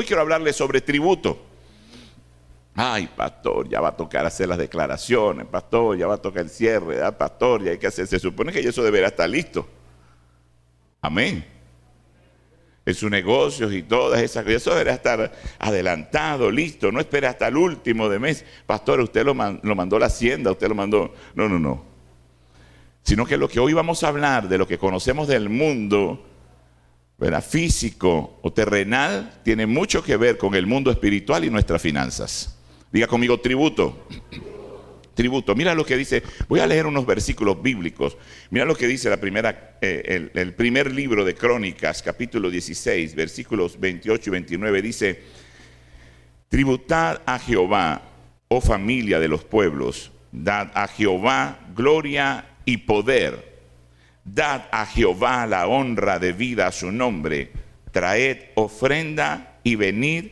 Hoy quiero hablarles sobre tributo. Ay, pastor, ya va a tocar hacer las declaraciones, pastor, ya va a tocar el cierre, ¿ah? pastor, ya hay que hacer. Se supone que eso deberá estar listo. Amén. En sus negocios y todas esas cosas, eso deberá estar adelantado, listo. No espere hasta el último de mes. Pastor, usted lo, lo mandó la hacienda, usted lo mandó. No, no, no. Sino que lo que hoy vamos a hablar, de lo que conocemos del mundo, ¿verdad? físico o terrenal, tiene mucho que ver con el mundo espiritual y nuestras finanzas. Diga conmigo tributo. Tributo. Mira lo que dice. Voy a leer unos versículos bíblicos. Mira lo que dice la primera, eh, el, primer libro de Crónicas, capítulo 16, versículos 28 y 29. Dice: Tributad a Jehová, oh familia de los pueblos, dad a Jehová gloria y poder. Dad a Jehová la honra debida a su nombre. Traed ofrenda y venid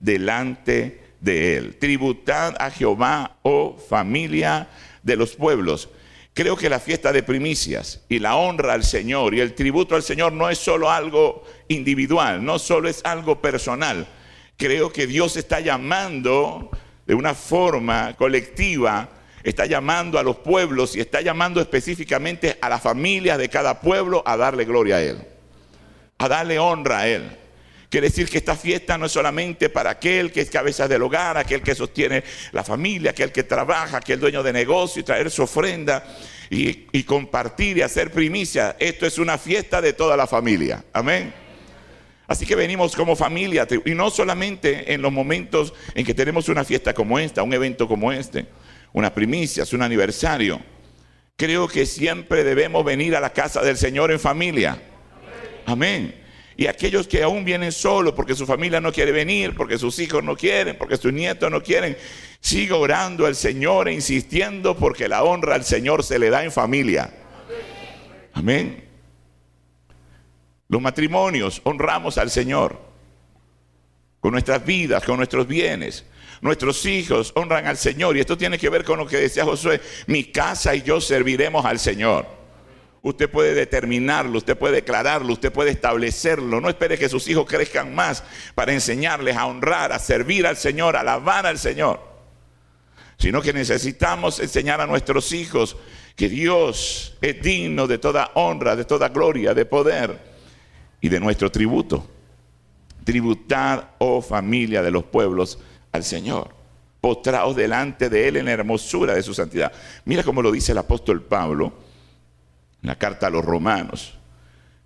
delante de él. Tributad a Jehová, oh familia de los pueblos. Creo que la fiesta de primicias y la honra al Señor y el tributo al Señor no es solo algo individual, no solo es algo personal. Creo que Dios está llamando de una forma colectiva, está llamando a los pueblos y está llamando específicamente a las familias de cada pueblo a darle gloria a Él, a darle honra a Él. Quiere decir que esta fiesta no es solamente para aquel que es cabeza del hogar, aquel que sostiene la familia, aquel que trabaja, aquel dueño de negocio y traer su ofrenda y, y compartir y hacer primicia. Esto es una fiesta de toda la familia. Amén. Así que venimos como familia y no solamente en los momentos en que tenemos una fiesta como esta, un evento como este, una primicia, un aniversario. Creo que siempre debemos venir a la casa del Señor en familia. Amén. Y aquellos que aún vienen solos porque su familia no quiere venir, porque sus hijos no quieren, porque sus nietos no quieren, siga orando al Señor e insistiendo porque la honra al Señor se le da en familia. Amén. Los matrimonios honramos al Señor con nuestras vidas, con nuestros bienes. Nuestros hijos honran al Señor y esto tiene que ver con lo que decía Josué, mi casa y yo serviremos al Señor. Usted puede determinarlo, usted puede declararlo, usted puede establecerlo. No espere que sus hijos crezcan más para enseñarles a honrar, a servir al Señor, a alabar al Señor. Sino que necesitamos enseñar a nuestros hijos que Dios es digno de toda honra, de toda gloria, de poder y de nuestro tributo. Tributar, oh familia de los pueblos, al Señor. Postraos delante de Él en la hermosura de su santidad. Mira cómo lo dice el apóstol Pablo la carta a los romanos,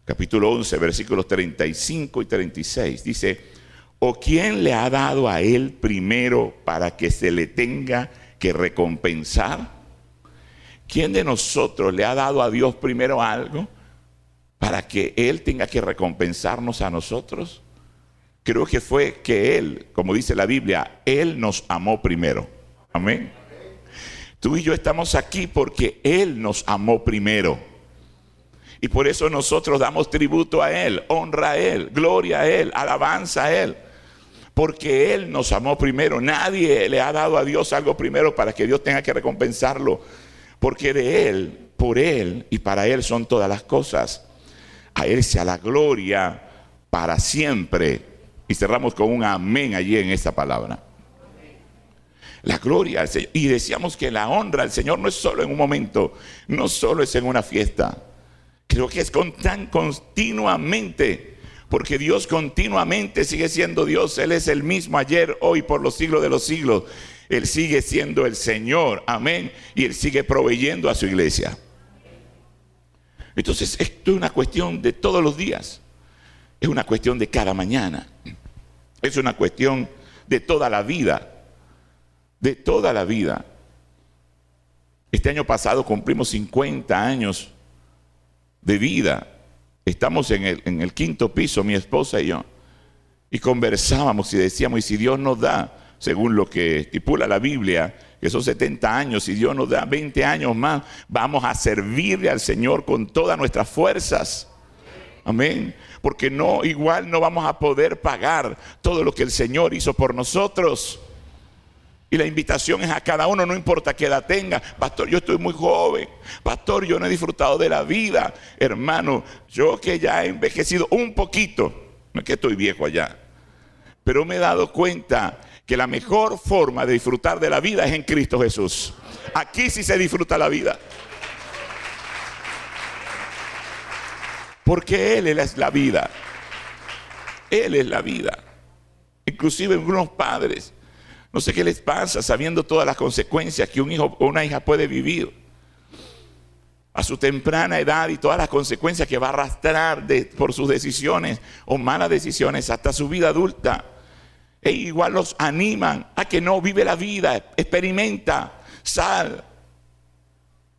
capítulo 11, versículos 35 y 36. Dice, ¿o quién le ha dado a él primero para que se le tenga que recompensar? ¿Quién de nosotros le ha dado a Dios primero algo para que Él tenga que recompensarnos a nosotros? Creo que fue que Él, como dice la Biblia, Él nos amó primero. Amén. Tú y yo estamos aquí porque Él nos amó primero. Y por eso nosotros damos tributo a Él, honra a Él, gloria a Él, alabanza a Él. Porque Él nos amó primero. Nadie le ha dado a Dios algo primero para que Dios tenga que recompensarlo. Porque de Él, por Él y para Él son todas las cosas. A Él sea la gloria para siempre. Y cerramos con un amén allí en esa palabra. La gloria al Señor. Y decíamos que la honra al Señor no es solo en un momento, no solo es en una fiesta Creo que es con tan continuamente, porque Dios continuamente sigue siendo Dios. Él es el mismo ayer, hoy, por los siglos de los siglos. Él sigue siendo el Señor, amén, y Él sigue proveyendo a su iglesia. Entonces, esto es una cuestión de todos los días, es una cuestión de cada mañana, es una cuestión de toda la vida, de toda la vida. Este año pasado cumplimos 50 años de vida. Estamos en el, en el quinto piso, mi esposa y yo, y conversábamos y decíamos, y si Dios nos da, según lo que estipula la Biblia, que son 70 años, y Dios nos da 20 años más, vamos a servirle al Señor con todas nuestras fuerzas. Amén. Porque no, igual no vamos a poder pagar todo lo que el Señor hizo por nosotros. Y la invitación es a cada uno, no importa qué edad tenga. Pastor, yo estoy muy joven. Pastor, yo no he disfrutado de la vida. Hermano, yo que ya he envejecido un poquito, no es que estoy viejo allá, pero me he dado cuenta que la mejor forma de disfrutar de la vida es en Cristo Jesús. Aquí sí se disfruta la vida. Porque Él es la vida. Él es la vida. Inclusive algunos padres, no sé qué les pasa sabiendo todas las consecuencias que un hijo o una hija puede vivir a su temprana edad y todas las consecuencias que va a arrastrar por sus decisiones o malas decisiones hasta su vida adulta. E igual los animan a que no vive la vida, experimenta, sal,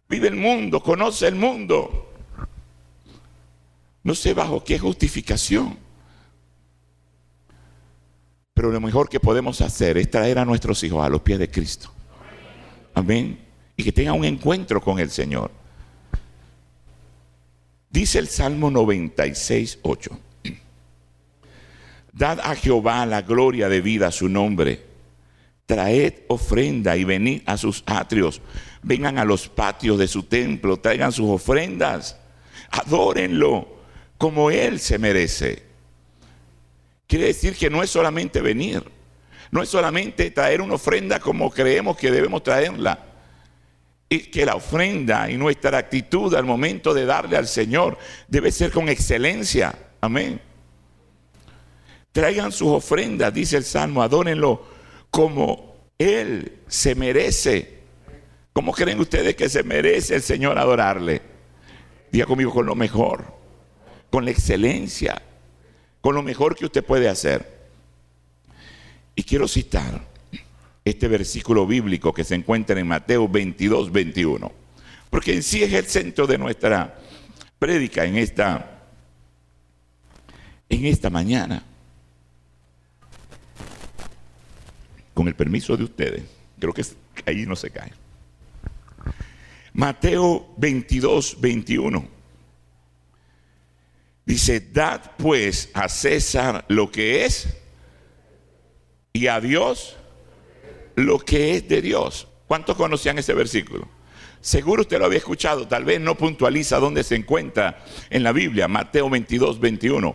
vive el mundo, conoce el mundo. No sé bajo qué justificación. Pero lo mejor que podemos hacer es traer a nuestros hijos a los pies de Cristo. Amén. Y que tengan un encuentro con el Señor. Dice el Salmo 96, 8. Dad a Jehová la gloria de vida a su nombre. Traed ofrenda y venid a sus atrios. Vengan a los patios de su templo, traigan sus ofrendas. Adórenlo como Él se merece. Quiere decir que no es solamente venir, no es solamente traer una ofrenda como creemos que debemos traerla. Y que la ofrenda y nuestra actitud al momento de darle al Señor debe ser con excelencia. Amén. Traigan sus ofrendas, dice el Salmo, adórenlo como Él se merece. ¿Cómo creen ustedes que se merece el Señor adorarle? Diga conmigo con lo mejor, con la excelencia, con lo mejor que usted puede hacer. Y quiero citar este versículo bíblico que se encuentra en Mateo 22, 21, porque en sí es el centro de nuestra prédica en esta, en esta mañana. con el permiso de ustedes, creo que ahí no se cae. Mateo 22, 21. Dice, dad pues a César lo que es y a Dios lo que es de Dios. ¿Cuántos conocían ese versículo? Seguro usted lo había escuchado, tal vez no puntualiza dónde se encuentra en la Biblia, Mateo 22, 21.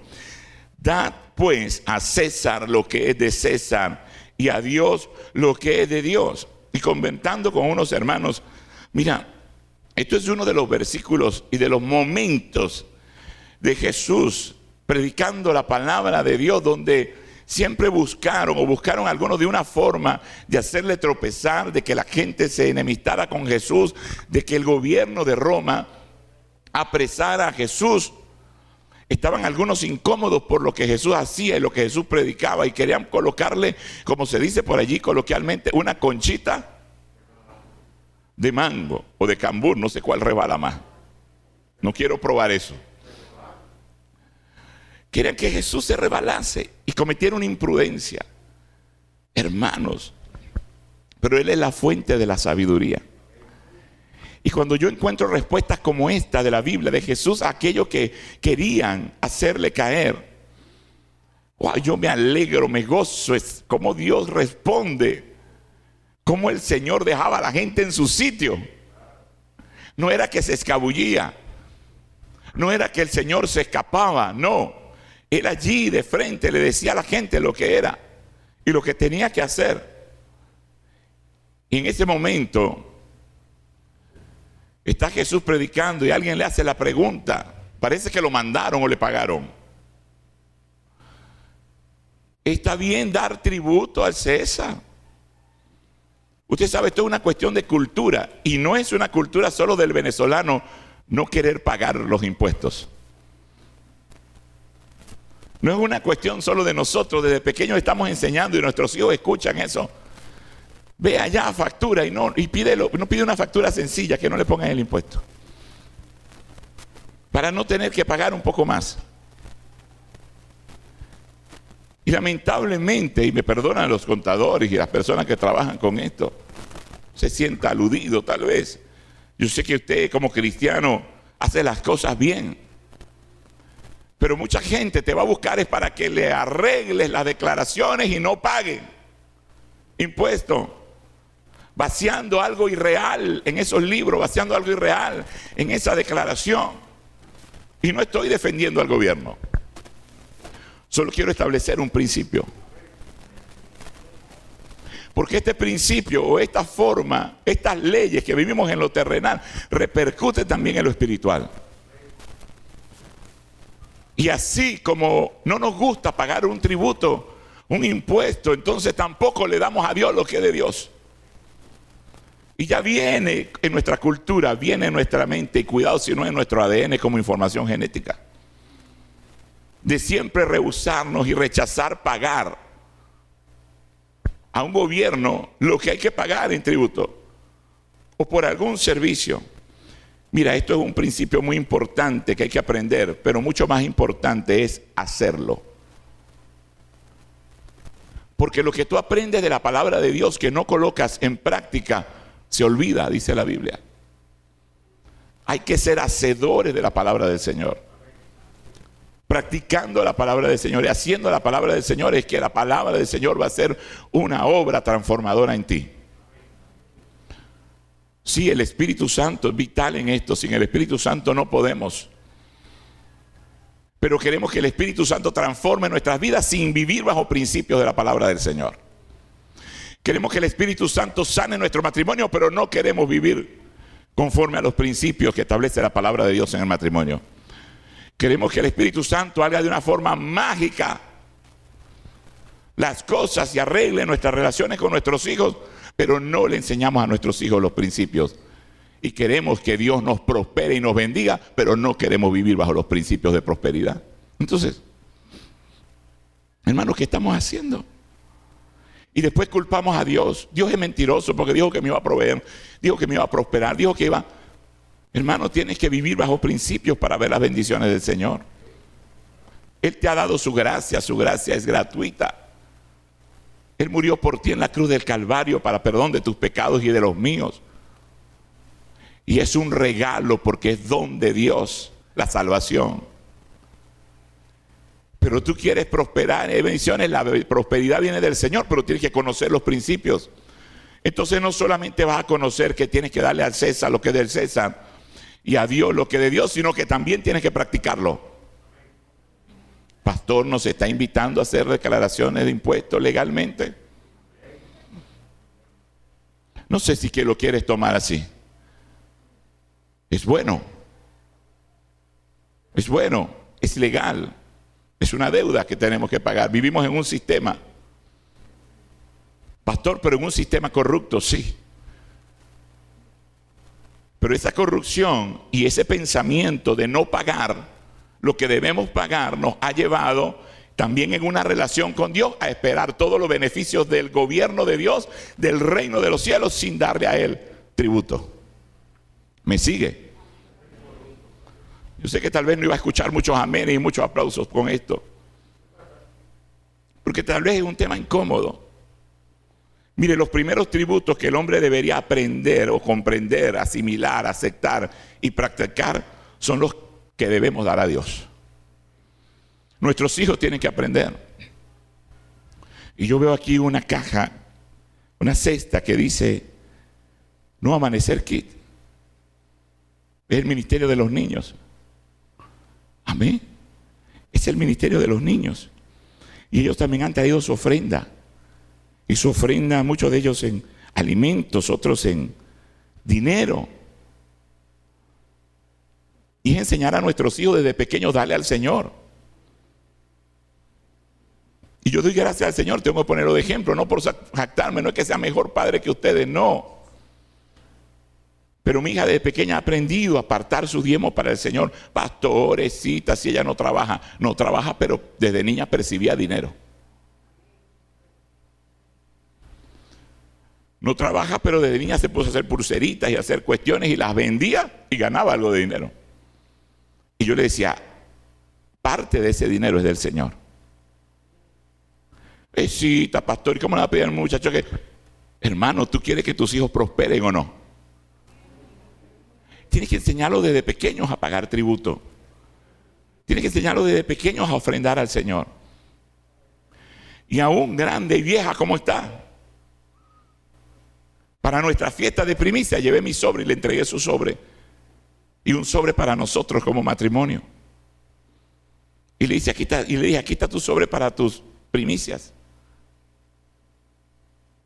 Dad pues a César lo que es de César y a Dios lo que es de Dios. Y comentando con unos hermanos, mira, esto es uno de los versículos y de los momentos de Jesús predicando la palabra de Dios donde siempre buscaron o buscaron algunos de una forma de hacerle tropezar, de que la gente se enemistara con Jesús, de que el gobierno de Roma apresara a Jesús Estaban algunos incómodos por lo que Jesús hacía y lo que Jesús predicaba y querían colocarle, como se dice por allí coloquialmente, una conchita de mango o de cambur, no sé cuál rebala más. No quiero probar eso. Querían que Jesús se rebalase y cometiera una imprudencia. Hermanos, pero Él es la fuente de la sabiduría. Y cuando yo encuentro respuestas como esta de la Biblia, de Jesús, a aquellos que querían hacerle caer, yo me alegro, me gozo, es como Dios responde, como el Señor dejaba a la gente en su sitio. No era que se escabullía, no era que el Señor se escapaba, no. Él allí de frente le decía a la gente lo que era y lo que tenía que hacer. Y en ese momento Está Jesús predicando y alguien le hace la pregunta. Parece que lo mandaron o le pagaron. Está bien dar tributo al César. Usted sabe, esto es una cuestión de cultura y no es una cultura solo del venezolano no querer pagar los impuestos. No es una cuestión solo de nosotros, desde pequeños estamos enseñando y nuestros hijos escuchan eso. Ve allá, factura y no, y no pide una factura sencilla que no le pongan el impuesto. Para no tener que pagar un poco más. Y lamentablemente, y me perdonan los contadores y las personas que trabajan con esto, se sienta aludido tal vez. Yo sé que usted como cristiano hace las cosas bien. Pero mucha gente te va a buscar es para que le arregles las declaraciones y no paguen impuesto vaciando algo irreal en esos libros, vaciando algo irreal en esa declaración. Y no estoy defendiendo al gobierno. Solo quiero establecer un principio. Porque este principio o esta forma, estas leyes que vivimos en lo terrenal, repercuten también en lo espiritual. Y así como no nos gusta pagar un tributo, un impuesto, entonces tampoco le damos a Dios lo que es de Dios. Y ya viene en nuestra cultura, viene en nuestra mente, y cuidado si no en nuestro ADN como información genética, de siempre rehusarnos y rechazar pagar a un gobierno lo que hay que pagar en tributo o por algún servicio. Mira, esto es un principio muy importante que hay que aprender, pero mucho más importante es hacerlo. Porque lo que tú aprendes de la palabra de Dios que no colocas en práctica, se olvida, dice la Biblia. Hay que ser hacedores de la palabra del Señor. Practicando la palabra del Señor y haciendo la palabra del Señor es que la palabra del Señor va a ser una obra transformadora en ti. Sí, el Espíritu Santo es vital en esto. Sin el Espíritu Santo no podemos. Pero queremos que el Espíritu Santo transforme nuestras vidas sin vivir bajo principios de la palabra del Señor. Queremos que el Espíritu Santo sane nuestro matrimonio, pero no queremos vivir conforme a los principios que establece la palabra de Dios en el matrimonio. Queremos que el Espíritu Santo haga de una forma mágica las cosas y arregle nuestras relaciones con nuestros hijos, pero no le enseñamos a nuestros hijos los principios. Y queremos que Dios nos prospere y nos bendiga, pero no queremos vivir bajo los principios de prosperidad. Entonces, hermanos, ¿qué estamos haciendo? Y después culpamos a Dios. Dios es mentiroso porque dijo que me iba a proveer, dijo que me iba a prosperar, dijo que iba... Hermano, tienes que vivir bajo principios para ver las bendiciones del Señor. Él te ha dado su gracia, su gracia es gratuita. Él murió por ti en la cruz del Calvario para perdón de tus pecados y de los míos. Y es un regalo porque es don de Dios la salvación pero tú quieres prosperar, hay bendiciones, la prosperidad viene del Señor, pero tienes que conocer los principios. Entonces no solamente vas a conocer que tienes que darle al César lo que es del César y a Dios lo que es de Dios, sino que también tienes que practicarlo. Pastor nos está invitando a hacer declaraciones de impuestos legalmente. No sé si lo quieres tomar así. Es bueno. Es bueno. Es legal. Es una deuda que tenemos que pagar. Vivimos en un sistema. Pastor, pero en un sistema corrupto, sí. Pero esa corrupción y ese pensamiento de no pagar lo que debemos pagar nos ha llevado también en una relación con Dios a esperar todos los beneficios del gobierno de Dios, del reino de los cielos, sin darle a Él tributo. ¿Me sigue? Yo sé que tal vez no iba a escuchar muchos amenes y muchos aplausos con esto. Porque tal vez es un tema incómodo. Mire, los primeros tributos que el hombre debería aprender o comprender, asimilar, aceptar y practicar son los que debemos dar a Dios. Nuestros hijos tienen que aprender. Y yo veo aquí una caja, una cesta que dice, no amanecer kit. Es el ministerio de los niños. Amén. Es el ministerio de los niños. Y ellos también han traído su ofrenda. Y su ofrenda, muchos de ellos en alimentos, otros en dinero. Y es enseñar a nuestros hijos desde pequeños darle al Señor. Y yo doy gracias al Señor, tengo que ponerlo de ejemplo, no por jactarme, no es que sea mejor padre que ustedes, no. Pero mi hija desde pequeña ha aprendido a apartar su diezmo para el Señor. Pastorecita, si ella no trabaja, no trabaja, pero desde niña percibía dinero. No trabaja, pero desde niña se puso a hacer pulseritas y a hacer cuestiones y las vendía y ganaba algo de dinero. Y yo le decía, parte de ese dinero es del Señor. Besita, pastor, ¿y cómo le va a pedir al muchacho que, hermano, tú quieres que tus hijos prosperen o no? Tienes que enseñarlo desde pequeños a pagar tributo. Tienes que enseñarlo desde pequeños a ofrendar al Señor. Y aún grande y vieja como está. Para nuestra fiesta de primicia llevé mi sobre y le entregué su sobre. Y un sobre para nosotros como matrimonio. Y le, aquí y le dije, aquí está tu sobre para tus primicias.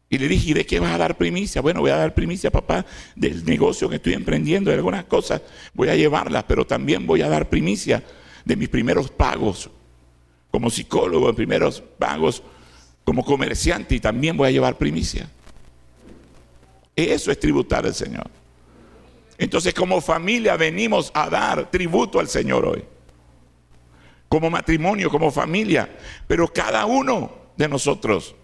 Y le dije, ¿y de qué vas a dar primicia? Bueno, voy a dar primicia, papá, del negocio que estoy emprendiendo, de algunas cosas. Voy a llevarlas, pero también voy a dar primicia de mis primeros pagos como psicólogo, primeros pagos como comerciante y también voy a llevar primicia. Eso es tributar al Señor. Entonces como familia venimos a dar tributo al Señor hoy. Como matrimonio, como familia. Pero cada uno de nosotros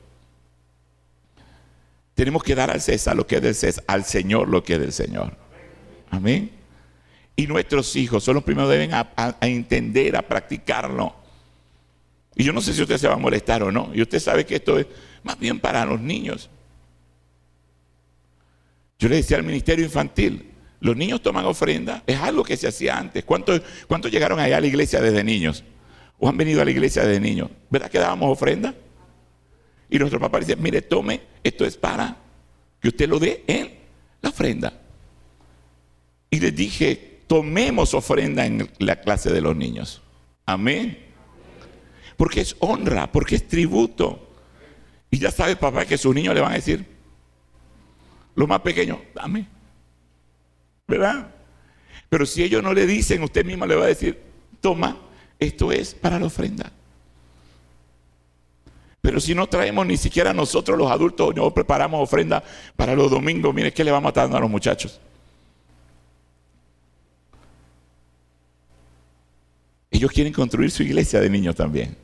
tenemos que dar al César lo que es del César, al Señor lo que es del Señor. Amén. Y nuestros hijos son los primeros deben a, a entender, a practicarlo. Y yo no sé si usted se va a molestar o no. Y usted sabe que esto es más bien para los niños. Yo le decía al ministerio infantil, los niños toman ofrenda, es algo que se hacía antes. ¿Cuántos, ¿Cuántos llegaron allá a la iglesia desde niños? ¿O han venido a la iglesia desde niños? ¿Verdad que dábamos ofrenda? Y nuestro papá dice, mire, tome, esto es para que usted lo dé en la ofrenda. Y les dije, tomemos ofrenda en la clase de los niños. Amén. Porque es honra, porque es tributo. Y ya sabe papá que sus niños le van a decir, lo más pequeño, dame. ¿Verdad? Pero si ellos no le dicen, usted mismo le va a decir, toma, esto es para la ofrenda. Pero si no traemos ni siquiera nosotros los adultos, no preparamos ofrenda para los domingos, mire, ¿qué le vamos dando a los muchachos? Ellos quieren construir su iglesia de niños también.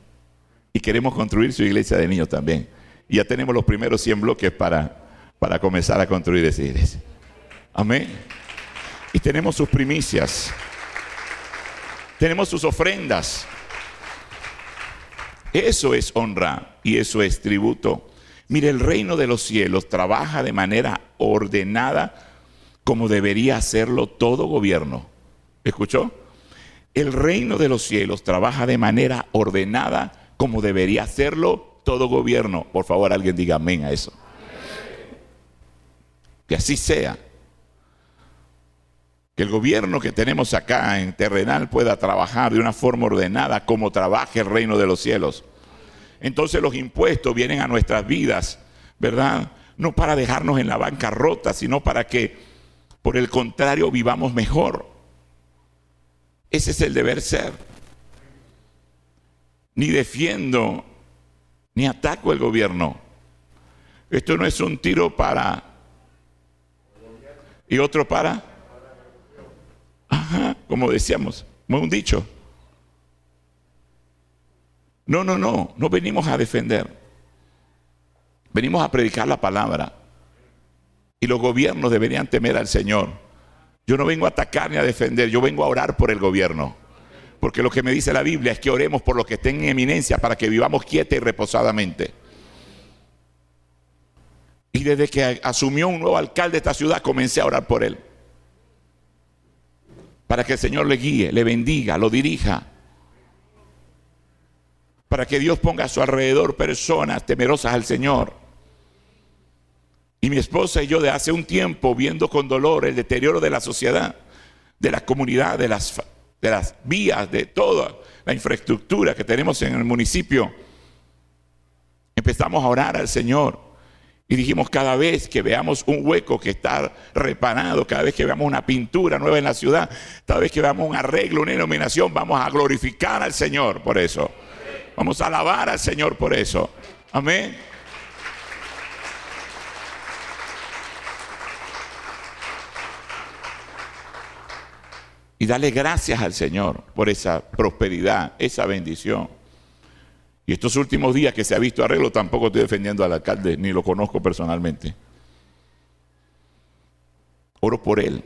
Y queremos construir su iglesia de niños también. Y ya tenemos los primeros 100 bloques para, para comenzar a construir esa iglesia. Amén. Y tenemos sus primicias. Tenemos sus ofrendas. Eso es honra y eso es tributo. Mire, el reino de los cielos trabaja de manera ordenada como debería hacerlo todo gobierno. ¿Escuchó? El reino de los cielos trabaja de manera ordenada como debería hacerlo todo gobierno. Por favor, alguien diga amén a eso. Que así sea. Que el gobierno que tenemos acá en terrenal pueda trabajar de una forma ordenada como trabaja el reino de los cielos. Entonces los impuestos vienen a nuestras vidas, ¿verdad? No para dejarnos en la bancarrota, sino para que, por el contrario, vivamos mejor. Ese es el deber ser. Ni defiendo, ni ataco el gobierno. Esto no es un tiro para... ¿Y otro para? Como decíamos, como un dicho. No, no, no, no venimos a defender. Venimos a predicar la palabra. Y los gobiernos deberían temer al Señor. Yo no vengo a atacar ni a defender, yo vengo a orar por el gobierno. Porque lo que me dice la Biblia es que oremos por los que estén en eminencia para que vivamos quieta y reposadamente. Y desde que asumió un nuevo alcalde de esta ciudad, comencé a orar por él para que el Señor le guíe, le bendiga, lo dirija. Para que Dios ponga a su alrededor personas temerosas al Señor. Y mi esposa y yo de hace un tiempo viendo con dolor el deterioro de la sociedad, de la comunidad, de las, de las vías, de toda la infraestructura que tenemos en el municipio, empezamos a orar al Señor y dijimos, cada vez que veamos un hueco que está reparado, cada vez que veamos una pintura nueva en la ciudad, cada vez que veamos un arreglo, una iluminación, vamos a glorificar al Señor por eso. Vamos a alabar al Señor por eso. Amén. Y darle gracias al Señor por esa prosperidad, esa bendición. Y estos últimos días que se ha visto arreglo, tampoco estoy defendiendo al alcalde, ni lo conozco personalmente. Oro por él.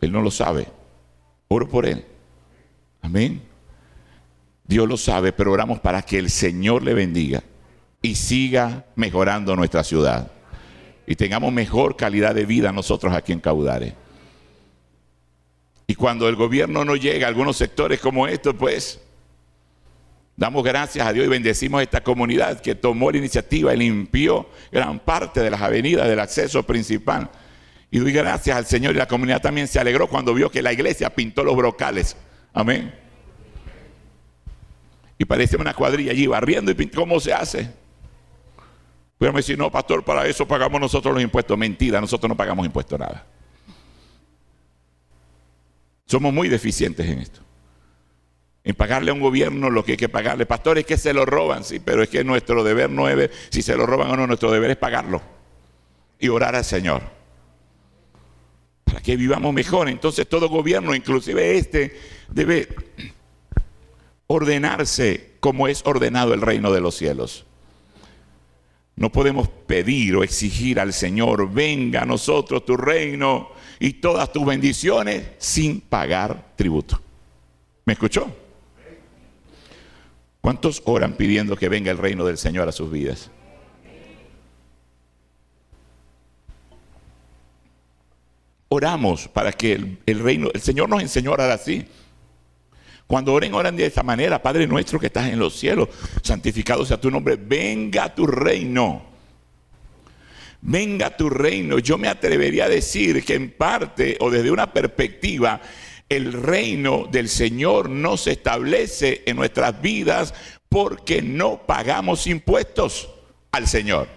Él no lo sabe. Oro por él. Amén. Dios lo sabe, pero oramos para que el Señor le bendiga y siga mejorando nuestra ciudad. Y tengamos mejor calidad de vida nosotros aquí en Caudare. Y cuando el gobierno no llega a algunos sectores como estos, pues Damos gracias a Dios y bendecimos a esta comunidad que tomó la iniciativa y limpió gran parte de las avenidas del acceso principal. Y doy gracias al Señor y la comunidad también se alegró cuando vio que la iglesia pintó los brocales. Amén. Y parece una cuadrilla allí barriendo y pintando. ¿Cómo se hace? Podríamos decir, no, pastor, para eso pagamos nosotros los impuestos. Mentira, nosotros no pagamos impuestos nada. Somos muy deficientes en esto. En pagarle a un gobierno lo que hay que pagarle. Pastor, es que se lo roban, sí, pero es que nuestro deber no es si se lo roban o no, nuestro deber es pagarlo y orar al Señor. Para que vivamos mejor. Entonces todo gobierno, inclusive este, debe ordenarse como es ordenado el reino de los cielos. No podemos pedir o exigir al Señor, venga a nosotros tu reino y todas tus bendiciones sin pagar tributo. ¿Me escuchó? ¿Cuántos oran pidiendo que venga el reino del Señor a sus vidas? Oramos para que el, reino, el Señor nos enseñó a orar así. Cuando oren, oran de esta manera, Padre nuestro que estás en los cielos, santificado sea tu nombre, venga tu reino. Venga tu reino. Yo me atrevería a decir que en parte o desde una perspectiva, el reino del Señor no se establece en nuestras vidas porque no pagamos impuestos al Señor,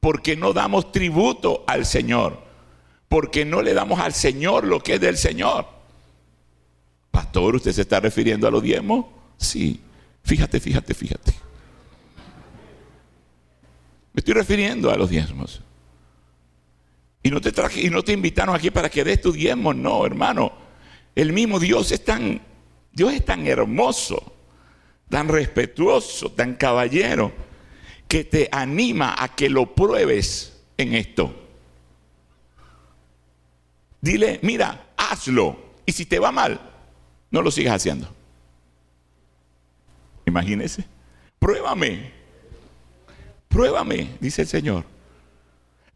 porque no damos tributo al Señor, porque no le damos al Señor lo que es del Señor. Pastor, ¿usted se está refiriendo a los diezmos? Sí, fíjate, fíjate, fíjate. Me estoy refiriendo a los diezmos. Y no te, traje, y no te invitaron aquí para que des tu diezmo, no, hermano. El mismo Dios es tan, Dios es tan hermoso, tan respetuoso, tan caballero, que te anima a que lo pruebes en esto. Dile, mira, hazlo. Y si te va mal, no lo sigas haciendo. Imagínese. Pruébame. Pruébame, dice el Señor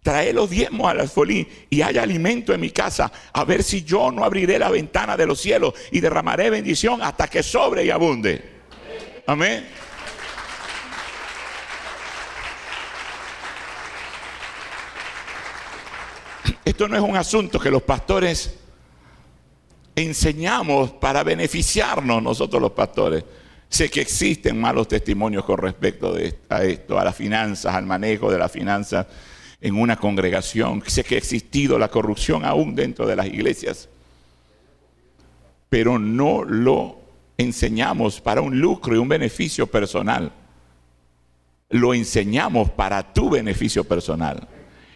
trae los diezmos a las folín y haya alimento en mi casa, a ver si yo no abriré la ventana de los cielos y derramaré bendición hasta que sobre y abunde. Amén. Esto no es un asunto que los pastores enseñamos para beneficiarnos nosotros los pastores. Sé que existen malos testimonios con respecto a esto, a las finanzas, al manejo de las finanzas en una congregación. Sé que ha existido la corrupción aún dentro de las iglesias, pero no lo enseñamos para un lucro y un beneficio personal. Lo enseñamos para tu beneficio personal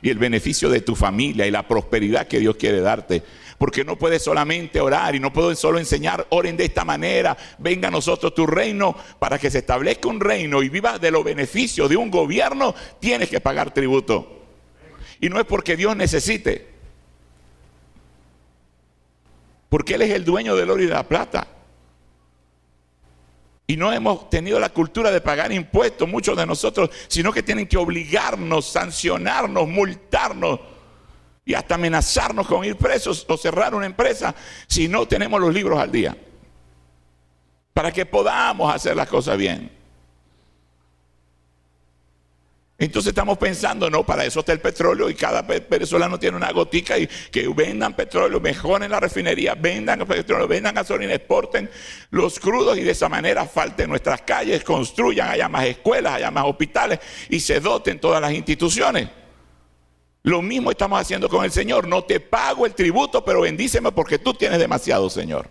y el beneficio de tu familia y la prosperidad que Dios quiere darte. Porque no puedes solamente orar y no puedo solo enseñar, oren de esta manera, venga a nosotros tu reino, para que se establezca un reino y vivas de los beneficios de un gobierno, tienes que pagar tributo. Y no es porque Dios necesite. Porque Él es el dueño del oro y de la plata. Y no hemos tenido la cultura de pagar impuestos, muchos de nosotros, sino que tienen que obligarnos, sancionarnos, multarnos y hasta amenazarnos con ir presos o cerrar una empresa si no tenemos los libros al día. Para que podamos hacer las cosas bien. Entonces estamos pensando, no, para eso está el petróleo y cada venezolano tiene una gotica y que vendan petróleo, mejoren la refinería, vendan petróleo, vendan gasolina, exporten los crudos y de esa manera falten nuestras calles, construyan, haya más escuelas, haya más hospitales y se doten todas las instituciones. Lo mismo estamos haciendo con el Señor. No te pago el tributo, pero bendíceme porque tú tienes demasiado, Señor.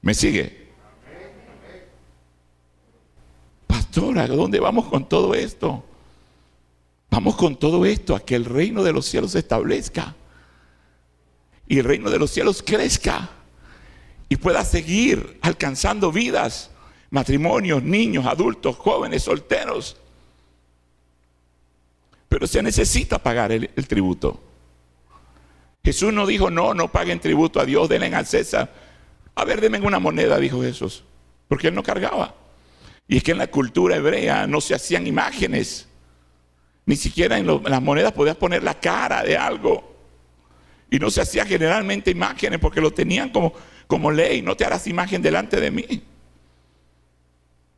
¿Me sigue? ¿A dónde vamos con todo esto? Vamos con todo esto a que el reino de los cielos se establezca y el reino de los cielos crezca y pueda seguir alcanzando vidas, matrimonios, niños, adultos, jóvenes, solteros. Pero se necesita pagar el, tributo. Jesús no dijo, no, no paguen tributo a Dios, denle al César. A ver, denme una moneda, dijo Jesús, porque él no cargaba. Y es que en la cultura hebrea no se hacían imágenes. Ni siquiera en, las monedas podías poner la cara de algo. Y no se hacía generalmente imágenes porque lo tenían como, como ley. No te harás imagen delante de mí.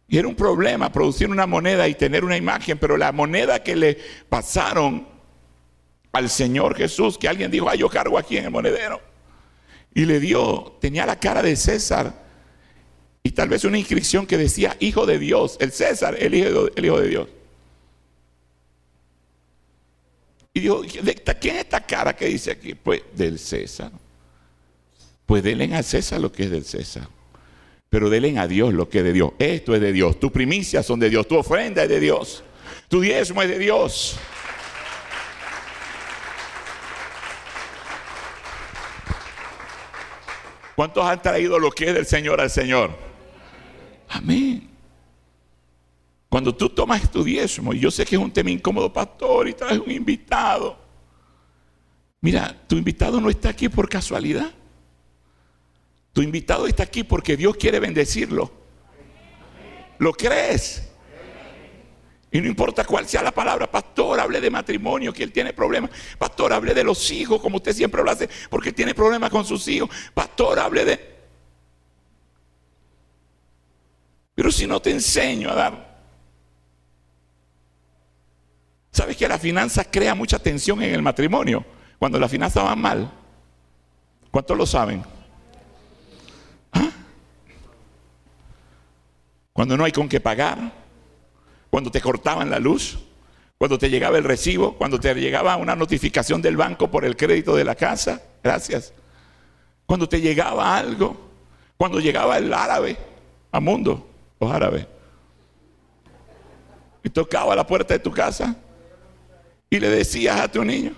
Y era un problema producir una moneda y tener una imagen, pero la moneda que le pasaron al Señor Jesús, que alguien dijo, ah, yo cargo aquí en el monedero, y le dio, tenía la cara de César y tal vez una inscripción que decía Hijo de Dios, el César, el Hijo, el hijo de Dios. Y dijo, ¿quién es esta cara que dice aquí? Pues del César. Pues denle al César lo que es del César. Pero denle a Dios lo que es de Dios. Esto es de Dios. Tu primicia son de Dios. Tu ofrenda es de Dios. Tu diezmo es de Dios. ¿Cuántos han traído lo que es del Señor al Señor? Amén. Cuando tú tomas tu diezmo, y yo sé que es un tema incómodo, pastor, y traes un invitado. Mira, tu invitado no está aquí por casualidad. Tu invitado está aquí porque Dios quiere bendecirlo. ¿Lo crees? Y no importa cuál sea la palabra, pastor, hable de matrimonio, que él tiene problemas. Pastor, hable de los hijos, como usted siempre lo hace, porque tiene problemas con sus hijos. Pastor, hable de... Pero si no te enseño a dar... ¿Sabes que la finanza crea mucha tensión en el matrimonio? Cuando la finanza va mal. ¿Cuántos lo saben? ¿Ah? Cuando no hay con qué pagar cuando te cortaban la luz, cuando te llegaba el recibo, cuando te llegaba una notificación del banco por el crédito de la casa, gracias. Cuando te llegaba algo, cuando llegaba el árabe a mundo, los árabes, y tocaba la puerta de tu casa y le decías a tu niño,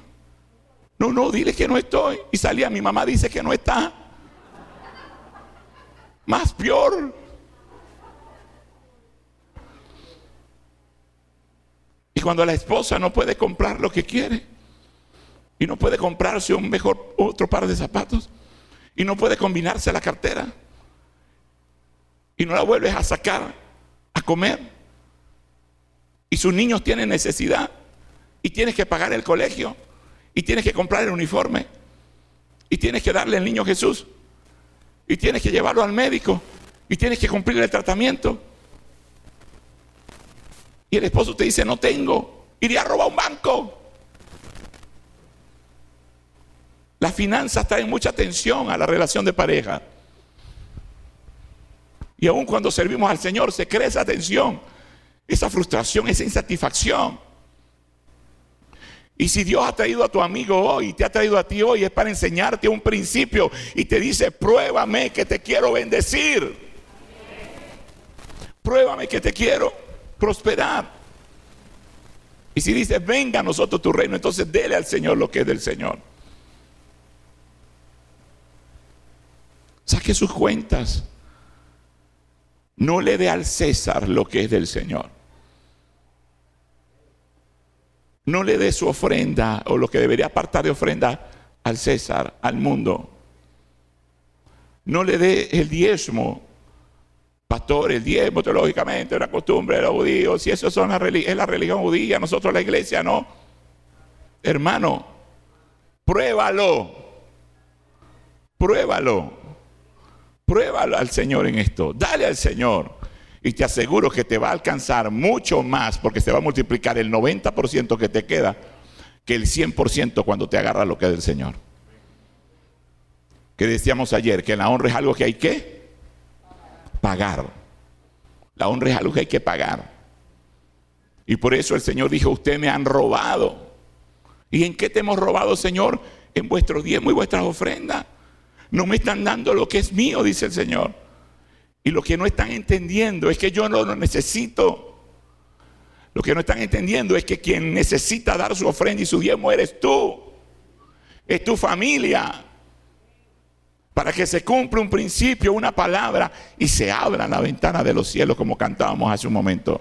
no, no, dile que no estoy. Y salía, mi mamá dice que no está. Más peor. Y cuando la esposa no puede comprar lo que quiere, y no puede comprarse un mejor otro par de zapatos, y no puede combinarse la cartera, y no la vuelves a sacar a comer, y sus niños tienen necesidad, y tienes que pagar el colegio, y tienes que comprar el uniforme, y tienes que darle al niño Jesús, y tienes que llevarlo al médico, y tienes que cumplir el tratamiento, y el esposo te dice, no tengo, iría a robar un banco. Las finanzas traen mucha atención a la relación de pareja. Y aun cuando servimos al Señor se crea esa tensión, esa frustración, esa insatisfacción. Y si Dios ha traído a tu amigo hoy, te ha traído a ti hoy, es para enseñarte un principio y te dice, pruébame que te quiero bendecir. Pruébame que te quiero prosperar. Y si dice, venga a nosotros tu reino, entonces dele al Señor lo que es del Señor. Saque sus cuentas. No le dé al César lo que es del Señor. No le dé su ofrenda o lo que debería apartar de ofrenda al César, al mundo. No le dé el diezmo Pastor, el diezmo teológicamente una costumbre de los judíos. Si eso son la es la religión judía, nosotros la iglesia no. Hermano, pruébalo. Pruébalo. Pruébalo al Señor en esto. Dale al Señor. Y te aseguro que te va a alcanzar mucho más porque se va a multiplicar el 90% que te queda que el 100% cuando te agarra lo que es del Señor. Que decíamos ayer, que la honra es algo que hay que pagar. La honra es algo que hay que pagar. Y por eso el Señor dijo, ustedes me han robado. ¿Y en qué te hemos robado, Señor? En vuestro diezmo y vuestras ofrendas. No me están dando lo que es mío, dice el Señor. Y lo que no están entendiendo es que yo no lo necesito. Lo que no están entendiendo es que quien necesita dar su ofrenda y su diezmo eres tú. Es tu familia para que se cumpla un principio, una palabra y se abra la ventana de los cielos como cantábamos hace un momento.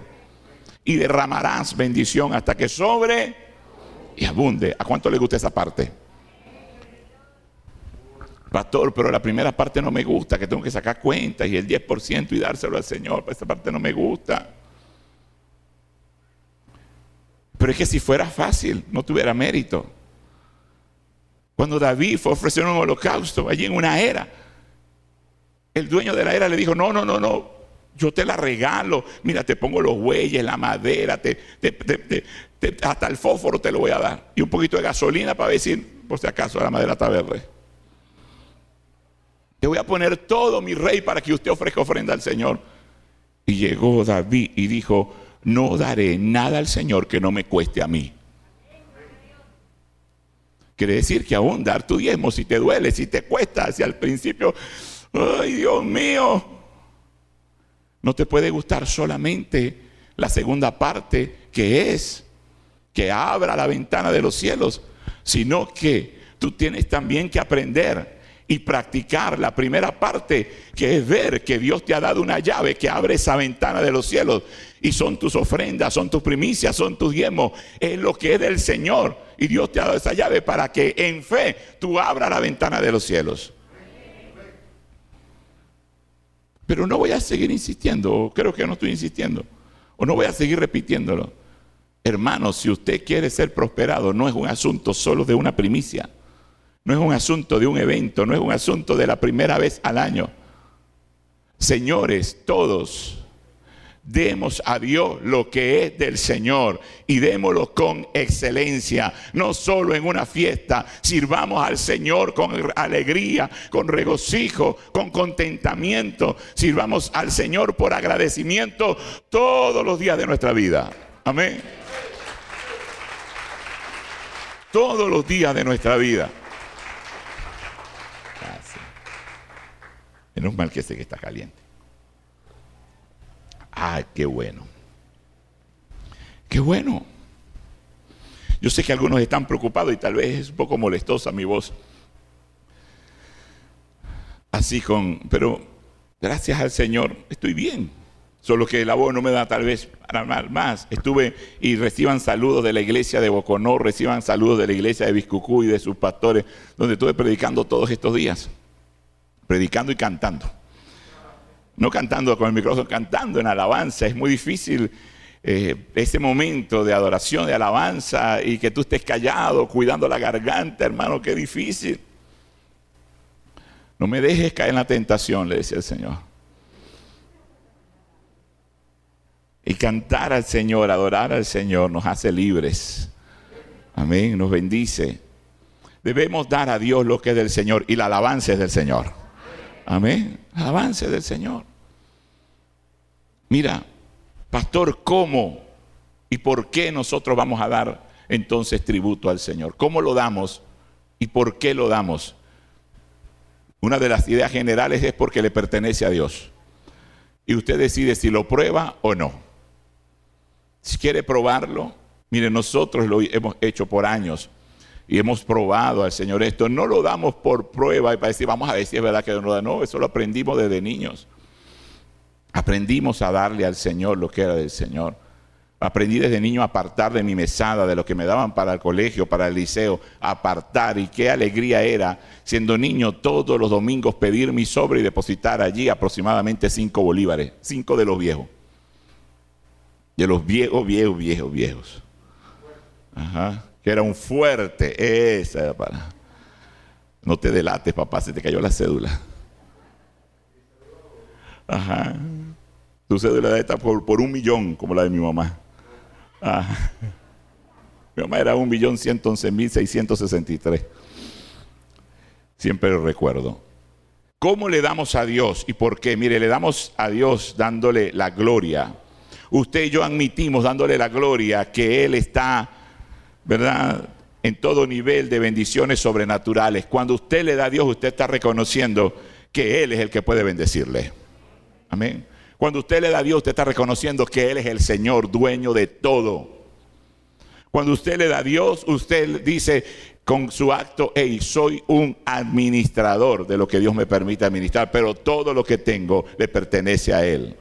Y derramarás bendición hasta que sobre y abunde. ¿A cuánto le gusta esa parte? Pastor, pero la primera parte no me gusta, que tengo que sacar cuentas y el 10% y dárselo al Señor. Esta parte no me gusta. Pero es que si fuera fácil, no tuviera mérito. Cuando David fue a ofrecer un holocausto allí en una era, el dueño de la era le dijo, no, no, no, no, yo te la regalo, mira, te pongo los bueyes, la madera, hasta el fósforo te lo voy a dar. Y un poquito de gasolina para decir, por si acaso la madera está verde. Te voy a poner todo, mi rey, para que usted ofrezca ofrenda al Señor. Y llegó David y dijo, no daré nada al Señor que no me cueste a mí. Quiere decir que aún dar tu diezmo, si te duele, si te cuesta hacia el principio, ay Dios mío, no te puede gustar solamente la segunda parte que es que abra la ventana de los cielos, sino que tú tienes también que aprender y practicar la primera parte, que es ver que Dios te ha dado una llave que abre esa ventana de los cielos. Y son tus ofrendas, son tus primicias, son tus diezmos. Es lo que es del Señor. Y Dios te ha dado esa llave para que en fe tú abras la ventana de los cielos. Pero no voy a seguir insistiendo, creo que no estoy insistiendo, o no voy a seguir repitiéndolo. Hermanos, si usted quiere ser prosperado, no es un asunto solo de una primicia. No es un asunto de un evento, no es un asunto de la primera vez al año. Señores, todos demos a Dios lo que es del Señor y démoslo con excelencia, no solo en una fiesta, sirvamos al Señor con alegría, con regocijo, con contentamiento, sirvamos al Señor por agradecimiento todos los días de nuestra vida. Amén. Todos los días de nuestra vida. Menos mal que sé que está caliente. ¡Ay, qué bueno! ¡Qué bueno! Yo sé que algunos están preocupados y tal vez es un poco molestosa mi voz. Así con, pero gracias al Señor estoy bien. Solo que la voz no me da tal vez para más. Estuve y reciban saludos de la iglesia de Boconó, reciban saludos de la iglesia de Biscucú y de sus pastores, donde estuve predicando todos estos días predicando y cantando. No cantando con el micrófono, cantando en alabanza. Es muy difícil eh, ese momento de adoración, de alabanza y que tú estés callado, cuidando la garganta, hermano, qué difícil. No me dejes caer en la tentación, le decía el Señor. Y cantar al Señor, adorar al Señor nos hace libres. Amén, nos bendice. Debemos dar a Dios lo que es del Señor y la alabanza es del Señor. Amén. Avance del Señor. Mira, pastor, ¿cómo y por qué nosotros vamos a dar entonces tributo al Señor? ¿Cómo lo damos y por qué lo damos? Una de las ideas generales es porque le pertenece a Dios. Y usted decide si lo prueba o no. Si quiere probarlo, mire, nosotros lo hemos hecho por años y hemos probado al Señor esto. No lo damos por prueba y para decir, vamos a ver si es verdad que no lo da. No, eso lo aprendimos desde niños. Aprendimos a darle al Señor lo que era del Señor. Aprendí desde niño a apartar de mi mesada, de lo que me daban para el colegio, para el liceo, apartar. Y qué alegría era, siendo niño, todos los domingos pedir mi sobre y depositar allí aproximadamente cinco bolívares, cinco de los viejos. De los viejos, viejos, viejos, viejos. Ajá que era un fuerte. Esa para. No te delates, papá, se te cayó la cédula. Ajá. Tu cédula está por, por un millón, como la de mi mamá. Ajá. Mi mamá era un millón ciento once mil seiscientos sesenta y tres. Siempre lo recuerdo. ¿Cómo le damos a Dios y por qué? Mire, le damos a Dios dándole la gloria. Usted y yo admitimos dándole la gloria que Él está ¿verdad? En todo nivel de bendiciones sobrenaturales. Cuando usted le da a Dios, usted está reconociendo que Él es el que puede bendecirle. Amén. Cuando usted le da a Dios, usted está reconociendo que Él es el Señor, dueño de todo. Cuando usted le da a Dios, usted dice con su acto, hey, soy un administrador de lo que Dios me permite administrar, pero todo lo que tengo le pertenece a Él.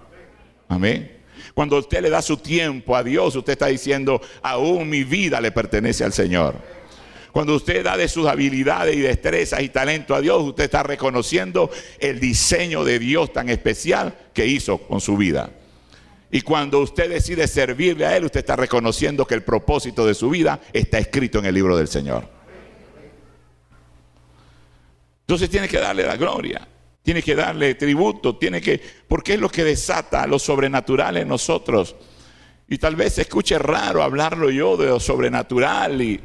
Amén. Cuando usted le da su tiempo a Dios, usted está diciendo, aún mi vida le pertenece al Señor. Cuando usted da de sus habilidades y destrezas y talento a Dios, usted está reconociendo el diseño de Dios tan especial que hizo con su vida. Y cuando usted decide servirle a Él, usted está reconociendo que el propósito de su vida está escrito en el libro del Señor. Entonces tiene que darle la gloria tiene que darle tributo, tiene que, porque es lo que desata lo sobrenatural en nosotros. Y tal vez se escuche raro hablarlo yo de lo sobrenatural y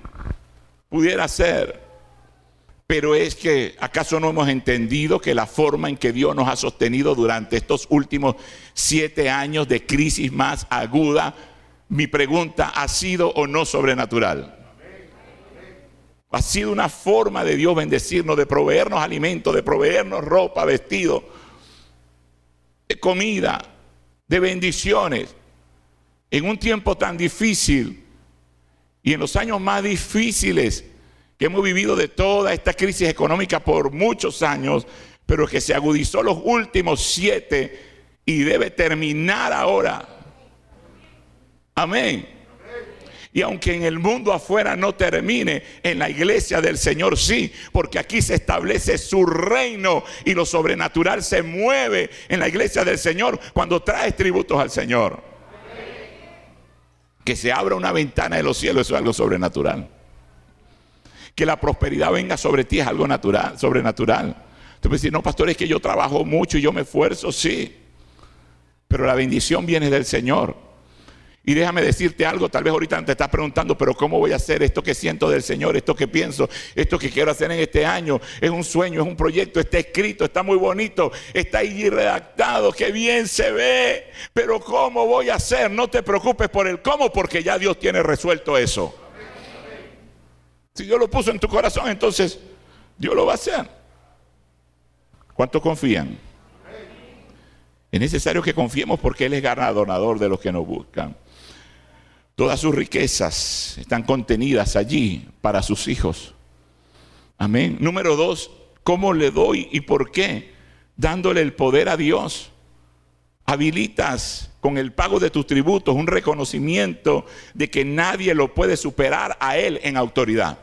pudiera ser. Pero es que, ¿acaso no hemos entendido que la forma en que Dios nos ha sostenido durante estos últimos siete años de crisis más aguda, mi pregunta, ¿ha sido o no sobrenatural? Ha sido una forma de Dios bendecirnos, de proveernos alimento, de proveernos ropa, vestido, de comida, de bendiciones. En un tiempo tan difícil y en los años más difíciles que hemos vivido de toda esta crisis económica por muchos años, pero que se agudizó los últimos siete y debe terminar ahora. Amén. Y aunque en el mundo afuera no termine, en la iglesia del Señor sí, porque aquí se establece su reino y lo sobrenatural se mueve en la iglesia del Señor cuando traes tributos al Señor. Que se abra una ventana de los cielos, eso es algo sobrenatural. Que la prosperidad venga sobre ti es algo natural, sobrenatural. Tú puedes decir, no, pastor, es que yo trabajo mucho y yo me esfuerzo, sí. Pero la bendición viene del Señor. Y déjame decirte algo, tal vez ahorita te estás preguntando, pero ¿cómo voy a hacer esto que siento del Señor, esto que pienso, esto que quiero hacer en este año? Es un sueño, es un proyecto, está escrito, está muy bonito, está ahí redactado, que bien se ve, pero ¿cómo voy a hacer? No te preocupes por el cómo, porque ya Dios tiene resuelto eso. Si Dios lo puso en tu corazón, entonces Dios lo va a hacer. ¿Cuántos confían? Es necesario que confiemos porque Él es ganador de los que nos buscan. Todas sus riquezas están contenidas allí para sus hijos. Amén. Número dos, ¿cómo le doy y por qué? Dándole el poder a Dios. Habilitas con el pago de tus tributos un reconocimiento de que nadie lo puede superar a Él en autoridad.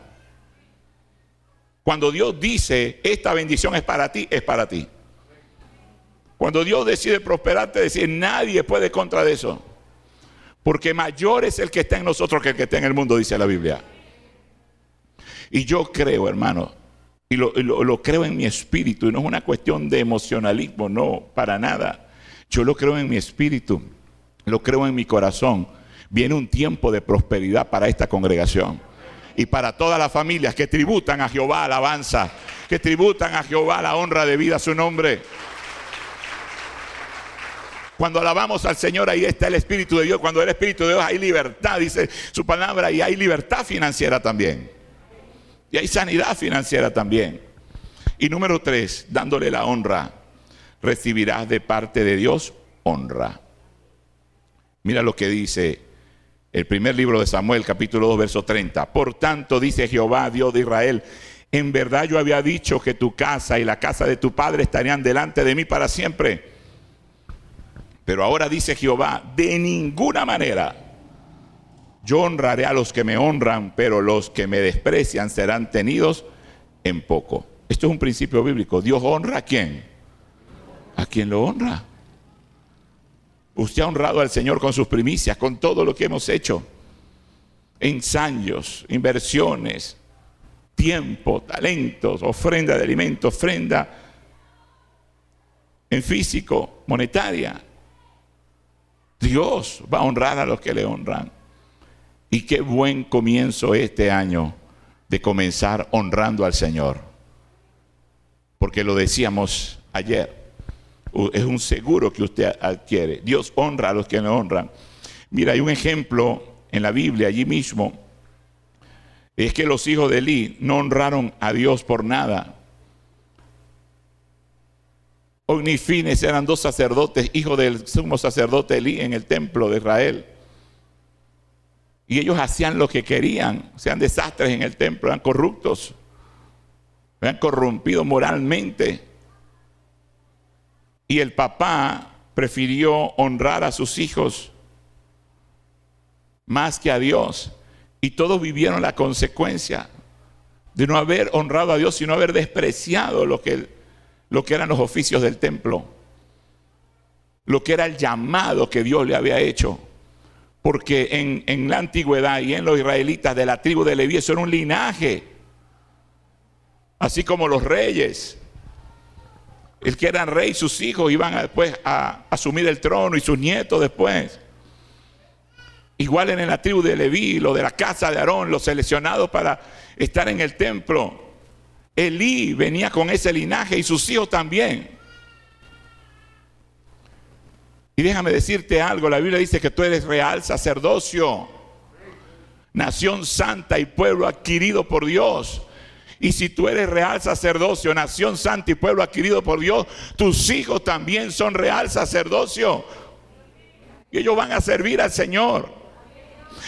Cuando Dios dice, esta bendición es para ti, es para ti. Cuando Dios decide prosperarte, decir, nadie puede contra de eso. Porque mayor es el que está en nosotros que el que está en el mundo, dice la Biblia. Y yo creo, hermano, y lo, creo en mi espíritu, y no es una cuestión de emocionalismo, no, para nada. Yo lo creo en mi espíritu, lo creo en mi corazón. Viene un tiempo de prosperidad para esta congregación y para todas las familias que tributan a Jehová alabanza, que tributan a Jehová la honra de vida a su nombre. Cuando alabamos al Señor, ahí está el Espíritu de Dios. Cuando el Espíritu de Dios hay libertad, dice su palabra, y hay libertad financiera también. Y hay sanidad financiera también. Y número tres, dándole la honra, recibirás de parte de Dios honra. Mira lo que dice el primer libro de Samuel, capítulo 2, verso 30. Por tanto, dice Jehová, Dios de Israel, en verdad yo había dicho que tu casa y la casa de tu padre estarían delante de mí para siempre. Pero ahora dice Jehová, de ninguna manera yo honraré a los que me honran, pero los que me desprecian serán tenidos en poco. Esto es un principio bíblico. Dios honra a quién? A quien lo honra. Usted ha honrado al Señor con sus primicias, con todo lo que hemos hecho. Ensayos, inversiones, tiempo, talentos, ofrenda de alimentos, ofrenda en físico, monetaria. Dios va a honrar a los que le honran. Y qué buen comienzo este año de comenzar honrando al Señor. Porque lo decíamos ayer, es un seguro que usted adquiere. Dios honra a los que le honran. Mira, hay un ejemplo en la Biblia allí mismo. Es que los hijos de Eli no honraron a Dios por nada. Ognifines eran dos sacerdotes, hijos del sumo sacerdote Elí en el templo de Israel. Y ellos hacían lo que querían, sean desastres en el templo, eran corruptos, eran corrompidos moralmente. Y el papá prefirió honrar a sus hijos más que a Dios. Y todos vivieron la consecuencia de no haber honrado a Dios, sino haber despreciado lo que él lo que eran los oficios del templo, lo que era el llamado que Dios le había hecho. Porque en, en la antigüedad y en los israelitas de la tribu de Leví, eso era un linaje. Así como los reyes. El que eran rey, sus hijos iban después a asumir el trono y sus nietos después. Igual en la tribu de Leví, lo de la casa de Aarón, los seleccionados para estar en el templo. Elí venía con ese linaje y sus hijos también. Y déjame decirte algo, la Biblia dice que tú eres real sacerdocio. nación santa y pueblo adquirido por Dios. Y si tú eres real sacerdocio, nación santa y pueblo adquirido por Dios, tus hijos también son real sacerdocio. Y ellos van a servir al Señor.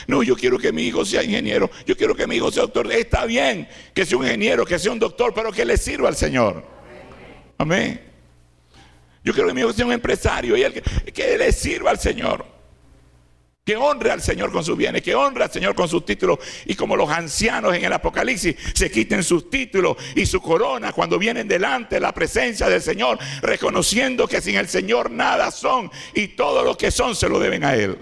No, yo quiero que mi hijo sea ingeniero, yo quiero que mi hijo sea doctor. Está bien que sea un ingeniero, que sea un doctor, pero que le sirva al Señor. Amén. Yo quiero que mi hijo sea un empresario y que, que le sirva al Señor. Que honre al Señor con sus bienes, que honre al Señor con sus títulos. Y como los ancianos en el Apocalipsis se quiten sus títulos y su corona cuando vienen delante de la presencia del Señor, reconociendo que sin el Señor nada son y todo lo que son se lo deben a Él.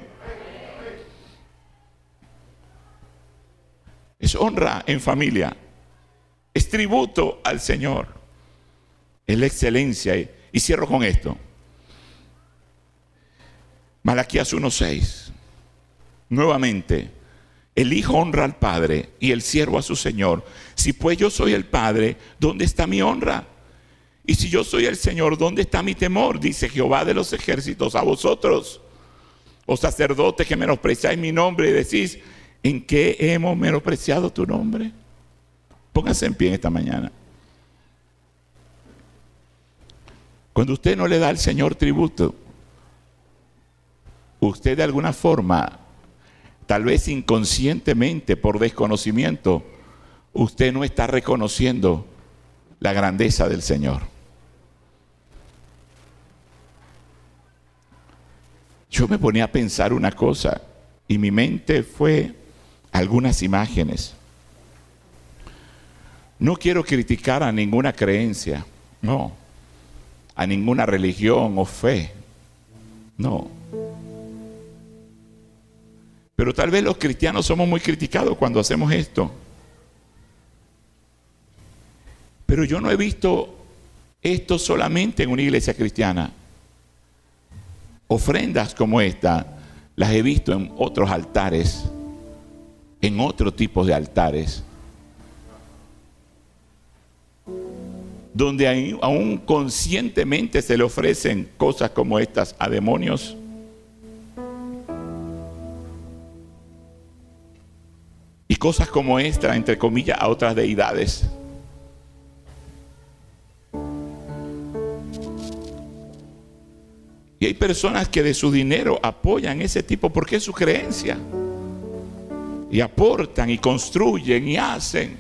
Es honra en familia. Es tributo al Señor. Es la excelencia. Y cierro con esto. Malaquías 1.6 nuevamente, el Hijo honra al Padre y el siervo a su Señor. Si pues yo soy el Padre, ¿dónde está mi honra? Y si yo soy el Señor, ¿dónde está mi temor? Dice Jehová de los ejércitos a vosotros, oh sacerdotes que menospreciáis mi nombre y decís, ¿en qué hemos menospreciado tu nombre? Póngase en pie esta mañana. Cuando usted no le da al Señor tributo, usted de alguna forma tal vez inconscientemente, por desconocimiento, usted no está reconociendo la grandeza del Señor. Yo me ponía a pensar una cosa y mi mente fue algunas imágenes. No quiero criticar a ninguna creencia, no, a ninguna religión o fe, no. Pero tal vez los cristianos somos muy criticados cuando hacemos esto. Pero yo no he visto esto solamente en una iglesia cristiana. Ofrendas como esta las he visto en otros altares, en otro tipo de altares, donde aún conscientemente se le ofrecen cosas como estas a demonios y cosas como esta, entre comillas, a otras deidades. Y hay personas que de su dinero apoyan ese tipo porque es su creencia. Y aportan y construyen y hacen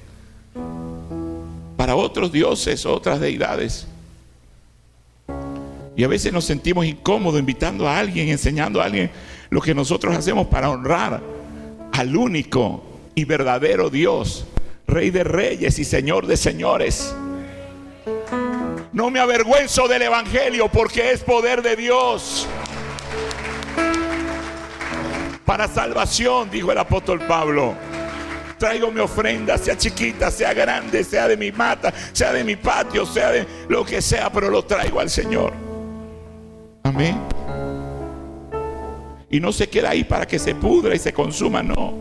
para otros dioses, otras deidades. Y a veces nos sentimos incómodos invitando a alguien, enseñando a alguien lo que nosotros hacemos para honrar al único y verdadero Dios, Rey de reyes y Señor de señores. No me avergüenzo del Evangelio porque es poder de Dios. Para salvación, dijo el apóstol Pablo. Traigo mi ofrenda, sea chiquita, sea grande, sea de mi mata, sea de mi patio, sea de lo que sea, pero lo traigo al Señor. Amén. Y no se queda ahí para que se pudra y se consuma, no.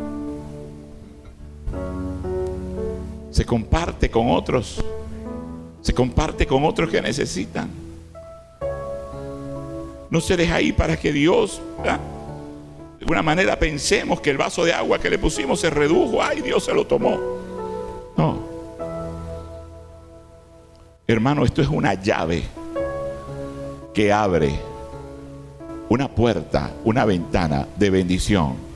se comparte con otros, se comparte con otros que necesitan. No se deja ahí para que Dios, de alguna manera pensemos que el vaso de agua que le pusimos se redujo, ay Dios se lo tomó. No. Hermano, esto es una llave que abre una puerta, una ventana de bendición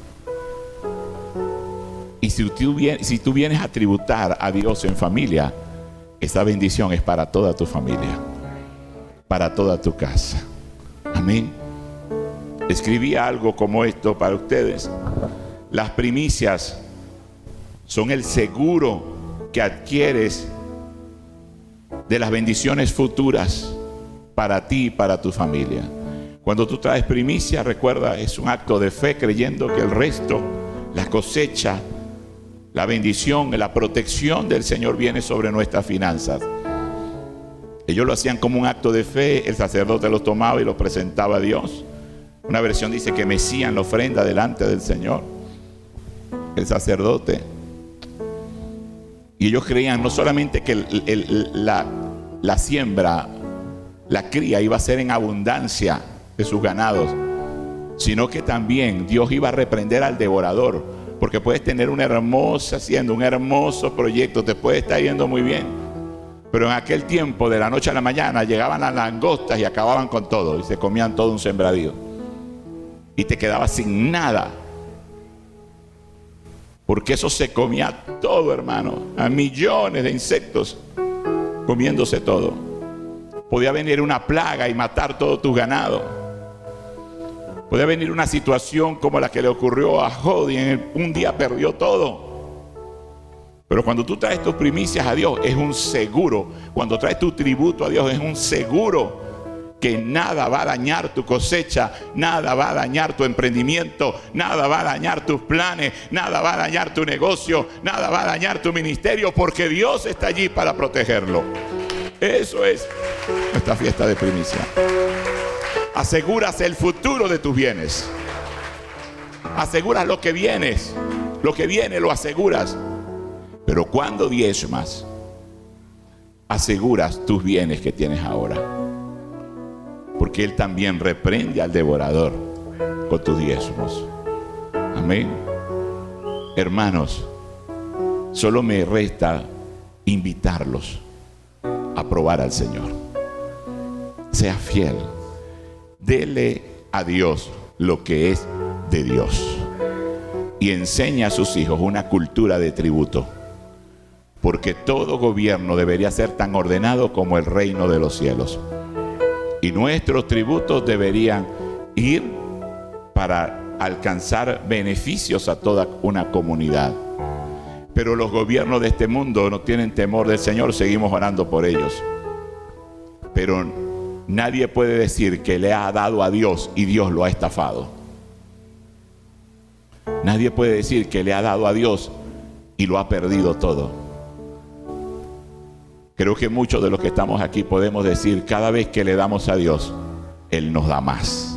y si tú, vienes, a tributar a Dios en familia, esa bendición es para toda tu familia, para toda tu casa. Amén. Escribí algo como esto para ustedes. Las primicias son el seguro que adquieres de las bendiciones futuras para ti y para tu familia. Cuando tú traes primicia, recuerda, es un acto de fe creyendo que el resto, la cosecha, la bendición, la protección del Señor viene sobre nuestras finanzas. Ellos lo hacían como un acto de fe, el sacerdote los tomaba y los presentaba a Dios. Una versión dice que mecían la ofrenda delante del Señor, el sacerdote. Y ellos creían no solamente que la, siembra, la cría iba a ser en abundancia de sus ganados, sino que también Dios iba a reprender al devorador Porque puedes tener una hermosa hacienda, un hermoso proyecto, te puede estar yendo muy bien. Pero en aquel tiempo, de la noche a la mañana, llegaban las langostas y acababan con todo y se comían todo un sembradío. Y te quedabas sin nada. Porque eso se comía todo, hermano. A millones de insectos comiéndose todo. Podía venir una plaga y matar todo tu ganado. Podía venir una situación como la que le ocurrió a Jodi. En un día perdió todo. Pero cuando tú traes tus primicias a Dios, es un seguro. Cuando traes tu tributo a Dios, es un seguro que nada va a dañar tu cosecha, nada va a dañar tu emprendimiento, nada va a dañar tus planes, nada va a dañar tu negocio, nada va a dañar tu ministerio, porque Dios está allí para protegerlo. Eso es nuestra fiesta de primicia. Aseguras el futuro de tus bienes. Aseguras lo que vienes. Lo que viene lo aseguras. Pero cuando diezmas, aseguras tus bienes que tienes ahora porque Él también reprende al devorador con tus diezmos. Amén. Hermanos, solo me resta invitarlos a probar al Señor. Sea fiel. Dele a Dios lo que es de Dios. Y enseña a sus hijos una cultura de tributo. Porque todo gobierno debería ser tan ordenado como el reino de los cielos. Y nuestros tributos deberían ir para alcanzar beneficios a toda una comunidad. Pero los gobiernos de este mundo no tienen temor del Señor, seguimos orando por ellos. Pero nadie puede decir que le ha dado a Dios y Dios lo ha estafado. Nadie puede decir que le ha dado a Dios y lo ha perdido todo. Creo que muchos de los que estamos aquí podemos decir, cada vez que le damos a Dios, Él nos da más.